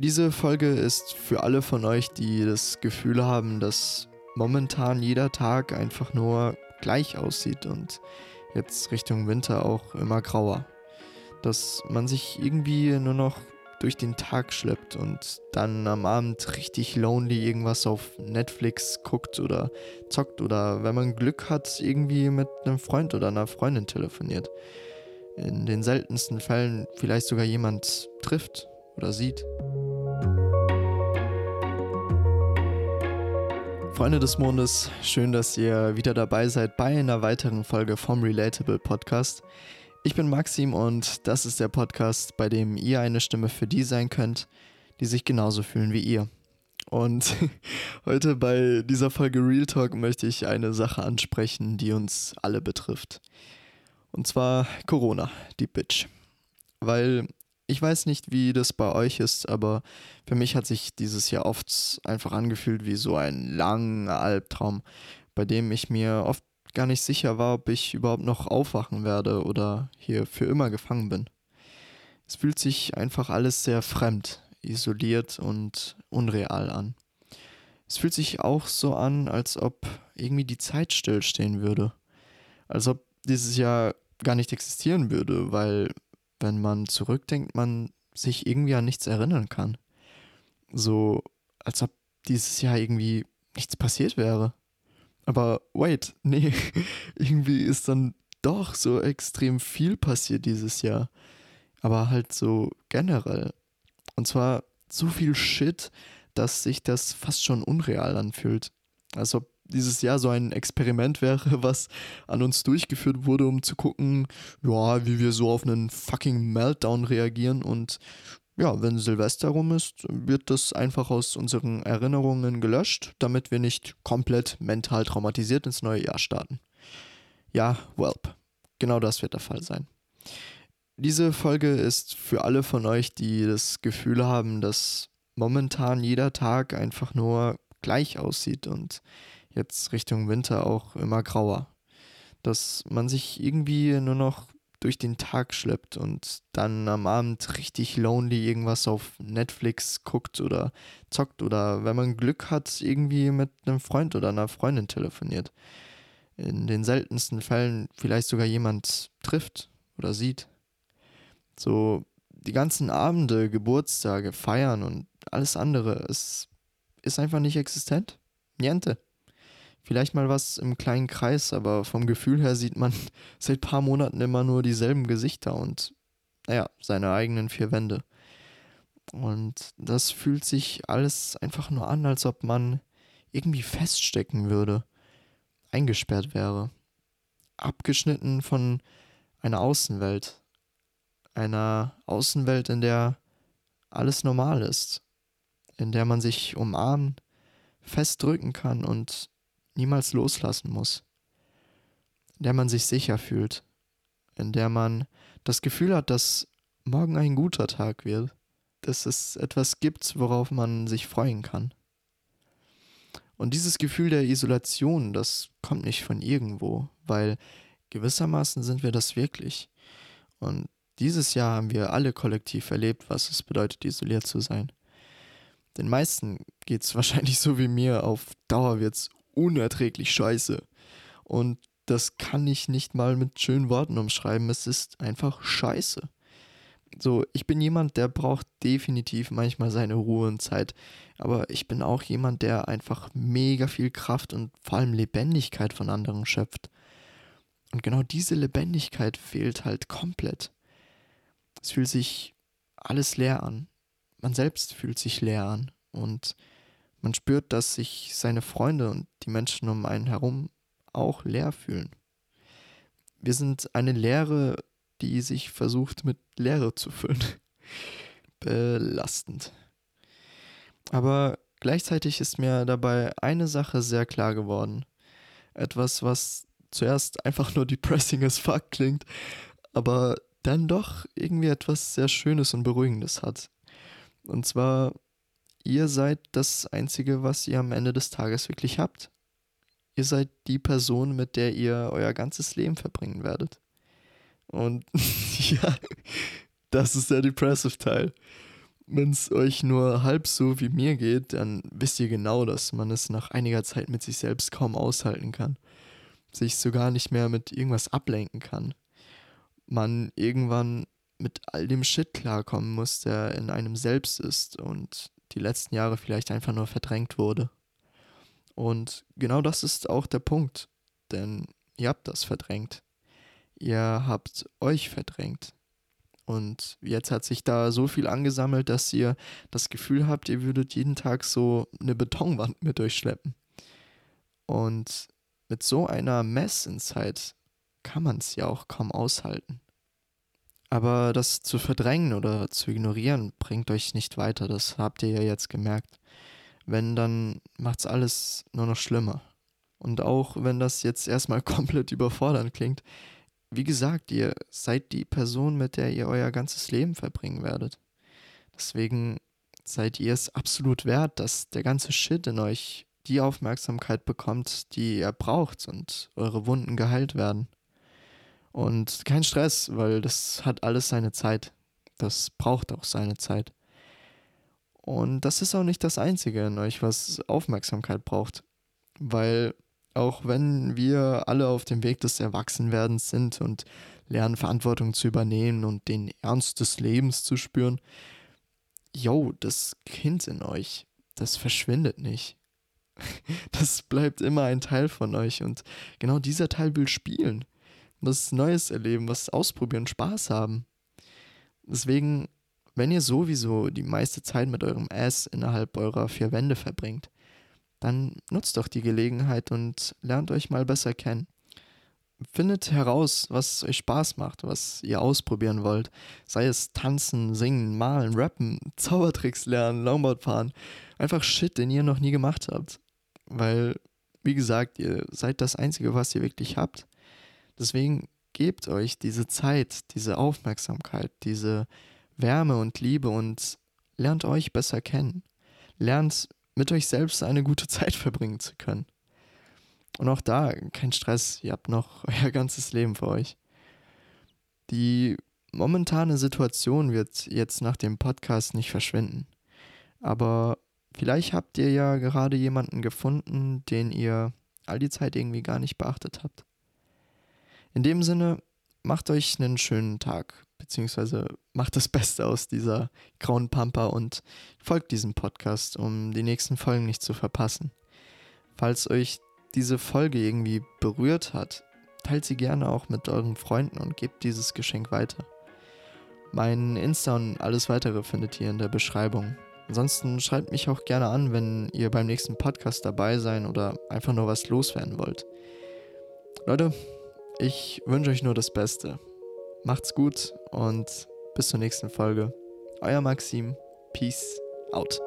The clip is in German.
Diese Folge ist für alle von euch, die das Gefühl haben, dass momentan jeder Tag einfach nur gleich aussieht und jetzt Richtung Winter auch immer grauer. Dass man sich irgendwie nur noch durch den Tag schleppt und dann am Abend richtig lonely irgendwas auf Netflix guckt oder zockt oder wenn man Glück hat, irgendwie mit einem Freund oder einer Freundin telefoniert. In den seltensten Fällen vielleicht sogar jemand trifft oder sieht. Freunde des Mondes, schön, dass ihr wieder dabei seid bei einer weiteren Folge vom Relatable Podcast. Ich bin Maxim und das ist der Podcast, bei dem ihr eine Stimme für die sein könnt, die sich genauso fühlen wie ihr. Und heute bei dieser Folge Real Talk möchte ich eine Sache ansprechen, die uns alle betrifft. Und zwar Corona, die Bitch. Weil ich weiß nicht, wie das bei euch ist, aber für mich hat sich dieses Jahr oft einfach angefühlt wie so ein langer Albtraum, bei dem ich mir oft gar nicht sicher war, ob ich überhaupt noch aufwachen werde oder hier für immer gefangen bin. Es fühlt sich einfach alles sehr fremd, isoliert und unreal an. Es fühlt sich auch so an, als ob irgendwie die Zeit stillstehen würde. Als ob dieses Jahr gar nicht existieren würde, weil wenn man zurückdenkt, man sich irgendwie an nichts erinnern kann. So, als ob dieses Jahr irgendwie nichts passiert wäre. Aber wait, nee, irgendwie ist dann doch so extrem viel passiert dieses Jahr. Aber halt so generell. Und zwar so viel Shit, dass sich das fast schon unreal anfühlt. Als ob dieses Jahr so ein Experiment wäre, was an uns durchgeführt wurde, um zu gucken, ja, wie wir so auf einen fucking Meltdown reagieren und ja, wenn Silvester rum ist, wird das einfach aus unseren Erinnerungen gelöscht, damit wir nicht komplett mental traumatisiert ins neue Jahr starten. Ja, welp. Genau das wird der Fall sein. Diese Folge ist für alle von euch, die das Gefühl haben, dass momentan jeder Tag einfach nur gleich aussieht und jetzt Richtung Winter auch immer grauer. Dass man sich irgendwie nur noch durch den Tag schleppt und dann am Abend richtig lonely irgendwas auf Netflix guckt oder zockt oder wenn man Glück hat, irgendwie mit einem Freund oder einer Freundin telefoniert. In den seltensten Fällen vielleicht sogar jemand trifft oder sieht. So die ganzen Abende, Geburtstage, Feiern und alles andere, es ist einfach nicht existent. Niente. Vielleicht mal was im kleinen Kreis, aber vom Gefühl her sieht man seit paar Monaten immer nur dieselben Gesichter und, naja, seine eigenen vier Wände. Und das fühlt sich alles einfach nur an, als ob man irgendwie feststecken würde, eingesperrt wäre, abgeschnitten von einer Außenwelt, einer Außenwelt, in der alles normal ist, in der man sich umarmen, festdrücken kann und niemals loslassen muss, in der man sich sicher fühlt, in der man das Gefühl hat, dass morgen ein guter Tag wird, dass es etwas gibt, worauf man sich freuen kann. Und dieses Gefühl der Isolation, das kommt nicht von irgendwo, weil gewissermaßen sind wir das wirklich. Und dieses Jahr haben wir alle kollektiv erlebt, was es bedeutet, isoliert zu sein. Den meisten geht es wahrscheinlich so wie mir, auf Dauer wird es unerträglich scheiße. Und das kann ich nicht mal mit schönen Worten umschreiben. Es ist einfach scheiße. So, ich bin jemand, der braucht definitiv manchmal seine Ruhe und Zeit. Aber ich bin auch jemand, der einfach mega viel Kraft und vor allem Lebendigkeit von anderen schöpft. Und genau diese Lebendigkeit fehlt halt komplett. Es fühlt sich alles leer an. Man selbst fühlt sich leer an. Und man spürt, dass sich seine Freunde und die Menschen um einen herum auch leer fühlen. Wir sind eine Leere, die sich versucht mit Leere zu füllen. Belastend. Aber gleichzeitig ist mir dabei eine Sache sehr klar geworden. Etwas, was zuerst einfach nur depressing as fuck klingt, aber dann doch irgendwie etwas sehr Schönes und Beruhigendes hat. Und zwar ihr seid das Einzige, was ihr am Ende des Tages wirklich habt. Ihr seid die Person, mit der ihr euer ganzes Leben verbringen werdet. Und ja, das ist der depressive Teil. Wenn es euch nur halb so wie mir geht, dann wisst ihr genau, dass man es nach einiger Zeit mit sich selbst kaum aushalten kann. Sich sogar nicht mehr mit irgendwas ablenken kann. Man irgendwann mit all dem Shit klarkommen muss, der in einem selbst ist und die letzten Jahre vielleicht einfach nur verdrängt wurde. Und genau das ist auch der Punkt, denn ihr habt das verdrängt. Ihr habt euch verdrängt. Und jetzt hat sich da so viel angesammelt, dass ihr das Gefühl habt, ihr würdet jeden Tag so eine Betonwand mit durchschleppen. Und mit so einer Mess in Zeit kann man es ja auch kaum aushalten. Aber das zu verdrängen oder zu ignorieren bringt euch nicht weiter, das habt ihr ja jetzt gemerkt. Wenn, dann macht's alles nur noch schlimmer. Und auch wenn das jetzt erstmal komplett überfordernd klingt, wie gesagt, ihr seid die Person, mit der ihr euer ganzes Leben verbringen werdet. Deswegen seid ihr es absolut wert, dass der ganze Shit in euch die Aufmerksamkeit bekommt, die ihr braucht und eure Wunden geheilt werden. Und kein Stress, weil das hat alles seine Zeit. Das braucht auch seine Zeit. Und das ist auch nicht das Einzige in euch, was Aufmerksamkeit braucht. Weil auch wenn wir alle auf dem Weg des Erwachsenwerdens sind und lernen, Verantwortung zu übernehmen und den Ernst des Lebens zu spüren, yo, das Kind in euch, das verschwindet nicht. Das bleibt immer ein Teil von euch und genau dieser Teil will spielen, was Neues erleben, was ausprobieren, Spaß haben. Deswegen, wenn ihr sowieso die meiste Zeit mit eurem Ass innerhalb eurer vier Wände verbringt, dann nutzt doch die Gelegenheit und lernt euch mal besser kennen. Findet heraus, was euch Spaß macht, was ihr ausprobieren wollt. Sei es tanzen, singen, malen, rappen, Zaubertricks lernen, Longboard fahren. Einfach Shit, den ihr noch nie gemacht habt. Weil, wie gesagt, ihr seid das Einzige, was ihr wirklich habt. Deswegen gebt euch diese Zeit, diese Aufmerksamkeit, diese Wärme und Liebe und lernt euch besser kennen. Lernt mit euch selbst eine gute Zeit verbringen zu können. Und auch da, kein Stress, ihr habt noch euer ganzes Leben vor euch. Die momentane Situation wird jetzt nach dem Podcast nicht verschwinden. Aber vielleicht habt ihr ja gerade jemanden gefunden, den ihr all die Zeit irgendwie gar nicht beachtet habt. In dem Sinne, macht euch einen schönen Tag beziehungsweise macht das Beste aus dieser grauen Pampa und folgt diesem Podcast, um die nächsten Folgen nicht zu verpassen. Falls euch diese Folge irgendwie berührt hat, teilt sie gerne auch mit euren Freunden und gebt dieses Geschenk weiter. Mein Insta und alles weitere findet ihr in der Beschreibung. Ansonsten schreibt mich auch gerne an, wenn ihr beim nächsten Podcast dabei sein oder einfach nur was loswerden wollt. Leute, ich wünsche euch nur das Beste. Macht's gut und bis zur nächsten Folge. Euer Maxim. Peace out.